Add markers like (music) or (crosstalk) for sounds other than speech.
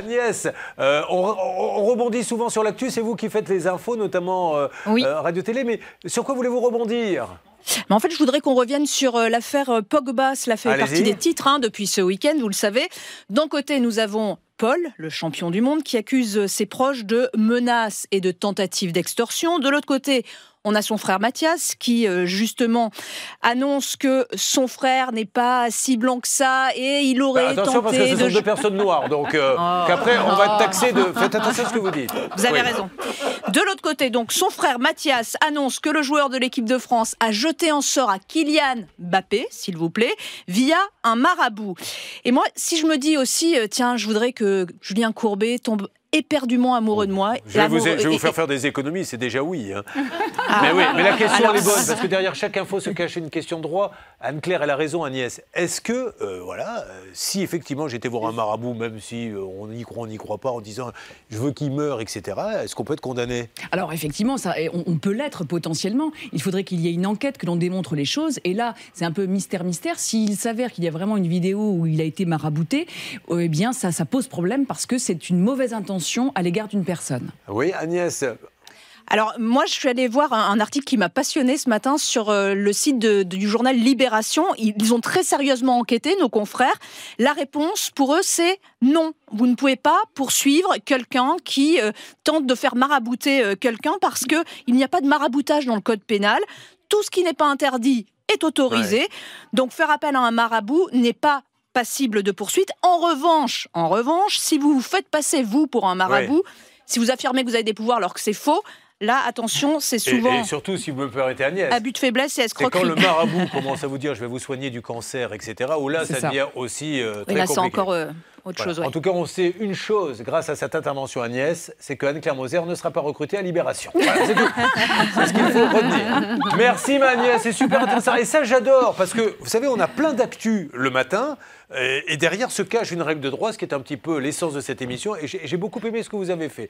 Agnès, euh, on, on rebondit souvent sur l'actu, c'est vous qui faites les infos, notamment euh, Oui. euh, Radio-Télé, mais sur quoi voulez-vous rebondir? Mais en fait, je voudrais qu'on revienne sur l'affaire Pogba. Cela fait partie des titres hein, depuis ce week-end, vous le savez. D'un côté, nous avons Paul, le champion du monde, qui accuse ses proches de menaces et de tentatives d'extorsion. De l'autre côté, on a son frère Mathias qui, euh, justement, annonce que son frère n'est pas si blanc que ça et il aurait Bah, Attention, parce tenté que ce de... sont deux personnes noires, donc euh, (laughs) Oh. qu'après, on va être taxé de... (laughs) Faites attention à ce que vous dites. Vous avez Oui. raison. De l'autre côté, donc, son frère Mathias annonce que le joueur de l'équipe de France a jeté un sort à Kylian Mbappé, s'il vous plaît, via un marabout. Et moi, si je me dis aussi, euh, tiens, je voudrais que Julien Courbet tombe éperdument amoureux de moi. Je vais, vous, L'amour- je vais vous et- faire faire des économies, c'est déjà oui. hein. Ah. Mais oui, mais la question Alors- elle est bonne, parce que derrière chaque info se cache une question de droit. Anne-Claire, elle a raison, Agnès. Est-ce que, euh, voilà, euh, si effectivement j'étais voir un marabout, même si euh, on y croit, on n'y croit pas, en disant je veux qu'il meure, etc., est-ce qu'on peut être condamné? Alors effectivement, ça, on, on peut l'être potentiellement. Il faudrait qu'il y ait une enquête, que l'on démontre les choses. Et là, c'est un peu mystère-mystère. S'il s'avère qu'il y a vraiment une vidéo où il a été marabouté, eh bien ça, ça pose problème parce que c'est une mauvaise intention à l'égard d'une personne. Oui, Agnès Alors, moi, je suis allée voir un, un article qui m'a passionné ce matin sur euh, le site de- du journal Libération. Ils, ils ont très sérieusement enquêté, nos confrères. La réponse, pour eux, c'est non. Vous ne pouvez pas poursuivre quelqu'un qui euh, tente de faire marabouter euh, quelqu'un parce qu'il n'y a pas de maraboutage dans le code pénal. Tout ce qui n'est pas interdit est autorisé. Donc, faire appel à un marabout n'est pas passible de poursuite. En revanche, en revanche, si vous vous faites passer vous pour un marabout, si vous affirmez que vous avez des pouvoirs alors que c'est faux, là, attention, c'est souvent et surtout, si vous me permettez, Agnès. abus de faiblesse et C'est quand escroquerie. le marabout (laughs) commence à vous dire je vais vous soigner du cancer, etc., où là, ça ça. devient aussi euh, très Et là, c'est compliqué. encore euh, autre Voilà. chose. ouais. En tout cas, on sait une chose grâce à cette intervention, Agnès, c'est que Anne-Claire Moser ne sera pas recrutée à Libération. Voilà, c'est tout. (laughs) C'est ce qu'il faut retenir. Merci, ma Agnès, c'est super intéressant. Et ça, j'adore, parce que, vous savez, on a plein d'actu le matin, et, derrière se cache une règle de droit, ce qui est un petit peu l'essence de cette émission, et j'ai j'ai beaucoup aimé ce que vous avez fait.